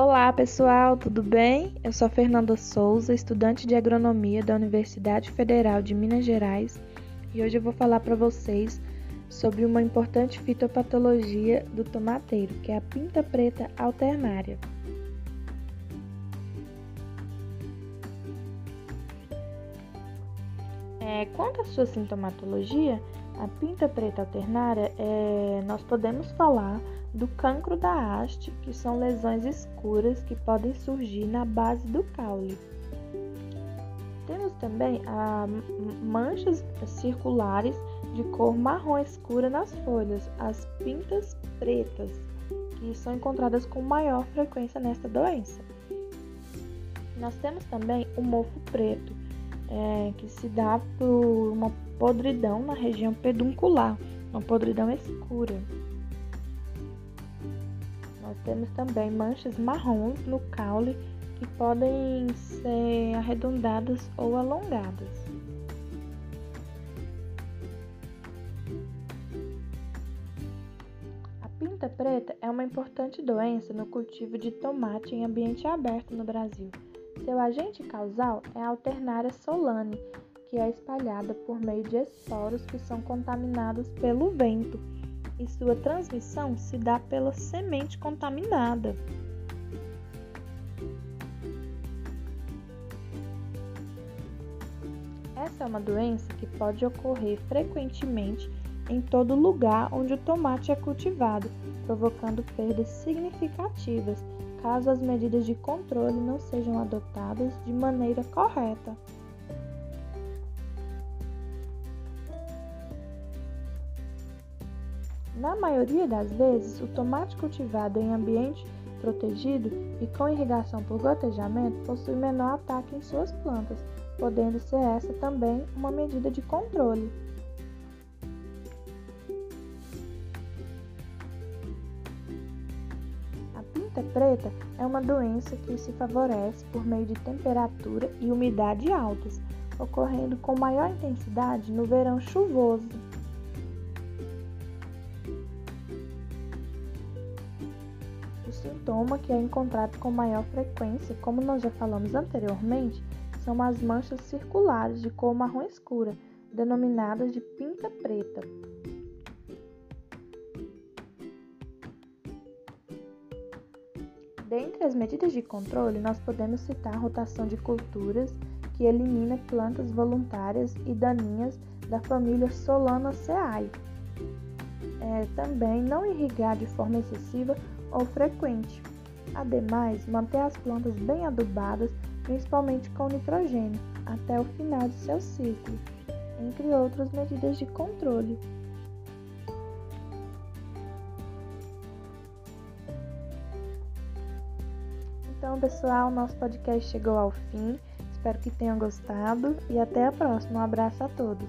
Olá pessoal, tudo bem? Eu sou Fernanda Souza, estudante de agronomia da Universidade Federal de Minas Gerais e hoje eu vou falar para vocês sobre uma importante fitopatologia do tomateiro, que é a pinta preta alternária. É, quanto à sua sintomatologia, a pinta preta alternária, é, nós podemos falar do cancro da haste, que são lesões escuras que podem surgir na base do caule. Temos também a manchas circulares de cor marrom escura nas folhas, as pintas pretas, que são encontradas com maior frequência nesta doença. Nós temos também o mofo preto, é, que se dá por uma podridão na região peduncular, uma podridão escura. Nós temos também manchas marrons no caule que podem ser arredondadas ou alongadas. A pinta preta é uma importante doença no cultivo de tomate em ambiente aberto no Brasil. Seu agente causal é a Alternaria solane, que é espalhada por meio de esporos que são contaminados pelo vento e sua transmissão se dá pela semente contaminada. Essa é uma doença que pode ocorrer frequentemente em todo lugar onde o tomate é cultivado, provocando perdas significativas caso as medidas de controle não sejam adotadas de maneira correta. Na maioria das vezes, o tomate cultivado em ambiente protegido e com irrigação por gotejamento possui menor ataque em suas plantas, podendo ser essa também uma medida de controle. Pinta preta é uma doença que se favorece por meio de temperatura e umidade altas, ocorrendo com maior intensidade no verão chuvoso. O sintoma que é encontrado com maior frequência, como nós já falamos anteriormente, são as manchas circulares de cor marrom escura, denominadas de pinta preta. Dentre as medidas de controle, nós podemos citar a rotação de culturas, que elimina plantas voluntárias e daninhas da família Solanaceae. É, também não irrigar de forma excessiva ou frequente. Ademais, manter as plantas bem adubadas, principalmente com nitrogênio, até o final de seu ciclo, entre outras medidas de controle. Então, pessoal, nosso podcast chegou ao fim. Espero que tenham gostado e até a próxima. Um abraço a todos.